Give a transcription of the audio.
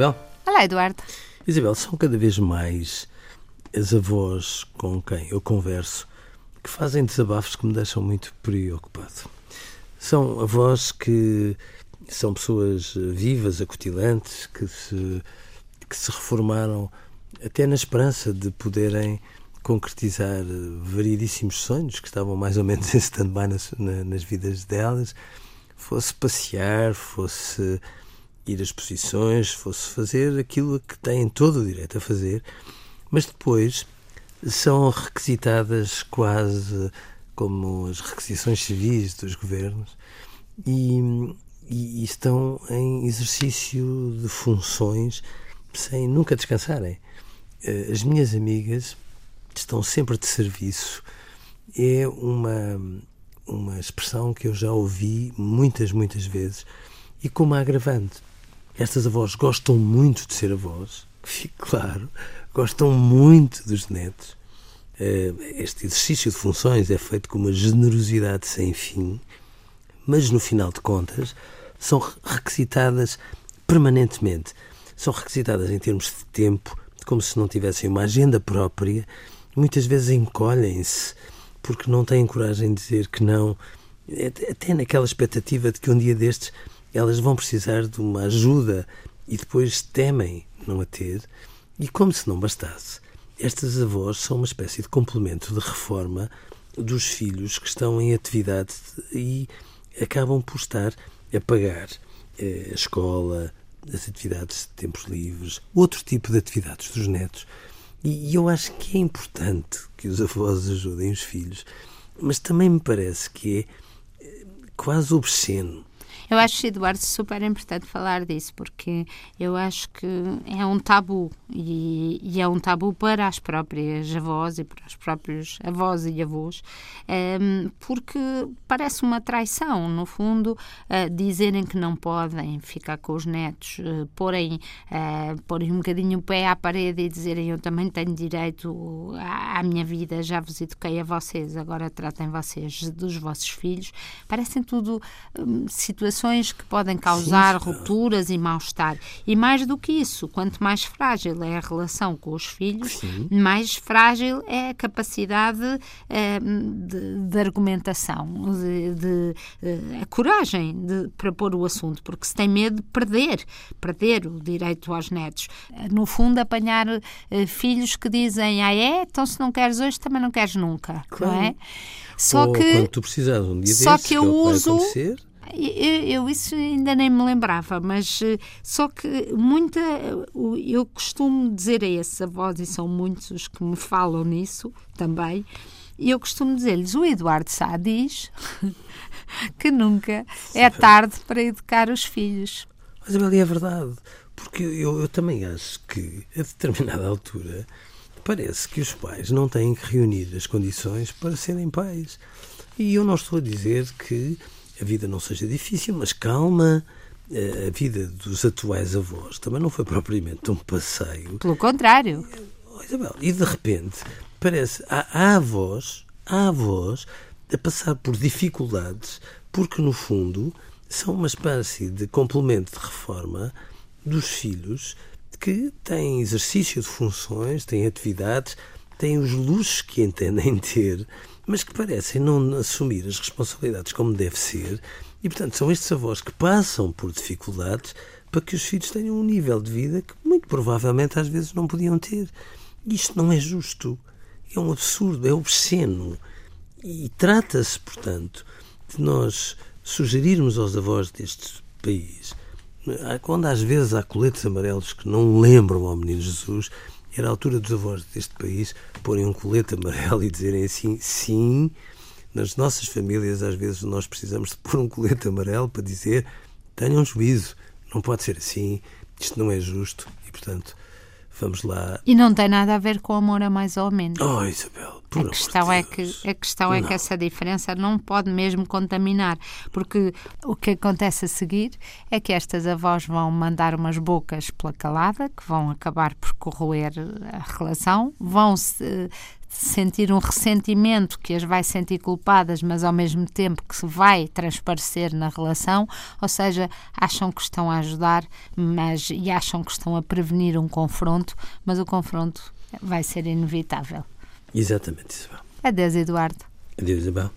Isabel? Olá, Eduardo. Isabel, são cada vez mais as avós com quem eu converso que fazem desabafos que me deixam muito preocupado. São avós que são pessoas vivas, acutilantes, que se, que se reformaram até na esperança de poderem concretizar variedíssimos sonhos que estavam mais ou menos em stand-by nas, nas vidas delas, fosse passear, fosse ir a exposições, fosse fazer aquilo que têm todo o direito a fazer, mas depois são requisitadas quase como as requisições civis dos governos e, e, estão em exercício de funções sem nunca descansarem. Eh, as minhas amigas estão sempre de serviço. É uma, uma expressão que eu já ouvi muitas, muitas vezes e como agravante. Estas avós gostam muito de ser avós, que fique claro, gostam muito dos netos. Eh, este exercício de funções é feito com uma generosidade sem fim, mas no final de contas são requisitadas permanentemente. São requisitadas em termos de tempo, como se não tivessem uma agenda própria. Muitas vezes encolhem-se porque não têm coragem de dizer que não, até naquela expectativa de que um dia destes elas vão precisar de uma ajuda e depois temem não a ter. E como se não bastasse, estas avós são uma espécie de complemento de reforma dos filhos que estão em atividade e acabam por estar a pagar eh, a escola, as atividades de tempos livres, outro tipo de atividades dos netos. E eu acho que é importante que os avós ajudem os filhos, mas também me parece que é eh, quase obsceno eu acho, Eduardo, super importante falar disso, porque eu acho que é um tabu e, e é um tabu para as próprias avós e para os próprios avós e avós, um, ehm, porque parece uma traição, no fundo, uh, dizerem que não podem ficar com os netos, uh, porem, uh, porem um bocadinho o pé à parede e dizerem eu também tenho direito à, à minha vida, já vos eduquei a vocês, agora tratem vocês dos vossos filhos. Parecem tudo um, situações situações que podem causar Sim, rupturas e mal-estar. E mais do que isso, quanto mais frágil é a relação com os filhos, Sim. mais frágil é a capacidade eh, de, de, argumentação, de, de eh, a coragem de, para pôr o assunto, porque se tem medo de perder, perder o direito aos netos. No fundo, apanhar eh, filhos que dizem, ah é, então se não queres hoje, também não queres nunca, claro. não é? Só Ou que quando tu precisas um dia só desses, que eu que uso eu, eu, isso ainda nem me lembrava, mas eh, só que muita. Eu costumo dizer a esses avós, e são muitos os que me falam nisso também, e eu costumo dizer-lhes: o Eduardo Sá diz que nunca é tarde para educar os filhos. Mas, ali é verdade, porque eu, eu também acho que, a determinada altura, parece que os pais não têm que reunir as condições para serem pais. E eu não estou a dizer que a vida não seja difícil, mas calma. Eh, a vida dos atuais avós também não foi propriamente um passeio. Pelo contrário. Oh, Isabel, e de repente parece há, há avós, há avós a passar por dificuldades porque no fundo são uma espécie de complemento de reforma dos filhos que têm exercício de funções, têm atividades, têm os luxos que entendem ter mas que parecem não assumir as responsabilidades como deve ser, e portanto são estes avós que passam por dificuldades para que os filhos tenham um nível de vida que muito provavelmente às vezes não podiam ter. Isto não é justo, é um absurdo, é obsceno. E trata-se, portanto, de nós sugerirmos aos avós deste país, quando às vezes há coletes amarelos que não lembram ao Menino Jesus, era a altura dos avós deste país porem um colete amarelo e dizerem assim: sim, nas nossas famílias às vezes nós precisamos de pôr um colete amarelo para dizer: tenham juízo, não pode ser assim, isto não é justo e, portanto, vamos lá. E não tem nada a ver com amor a mais ou menos. Oh, Isabel, a questão, é que, a questão é que essa diferença não pode mesmo contaminar, porque o que acontece a seguir é que estas avós vão mandar umas bocas pela calada, que vão acabar por corroer a relação, vão se sentir um ressentimento que as vai sentir culpadas, mas ao mesmo tempo que se vai transparecer na relação, ou seja, acham que estão a ajudar, mas e acham que estão a prevenir um confronto, mas o confronto vai ser inevitável. Exatamente, Isabel. Adeus, Eduardo. Adeus, Isabel.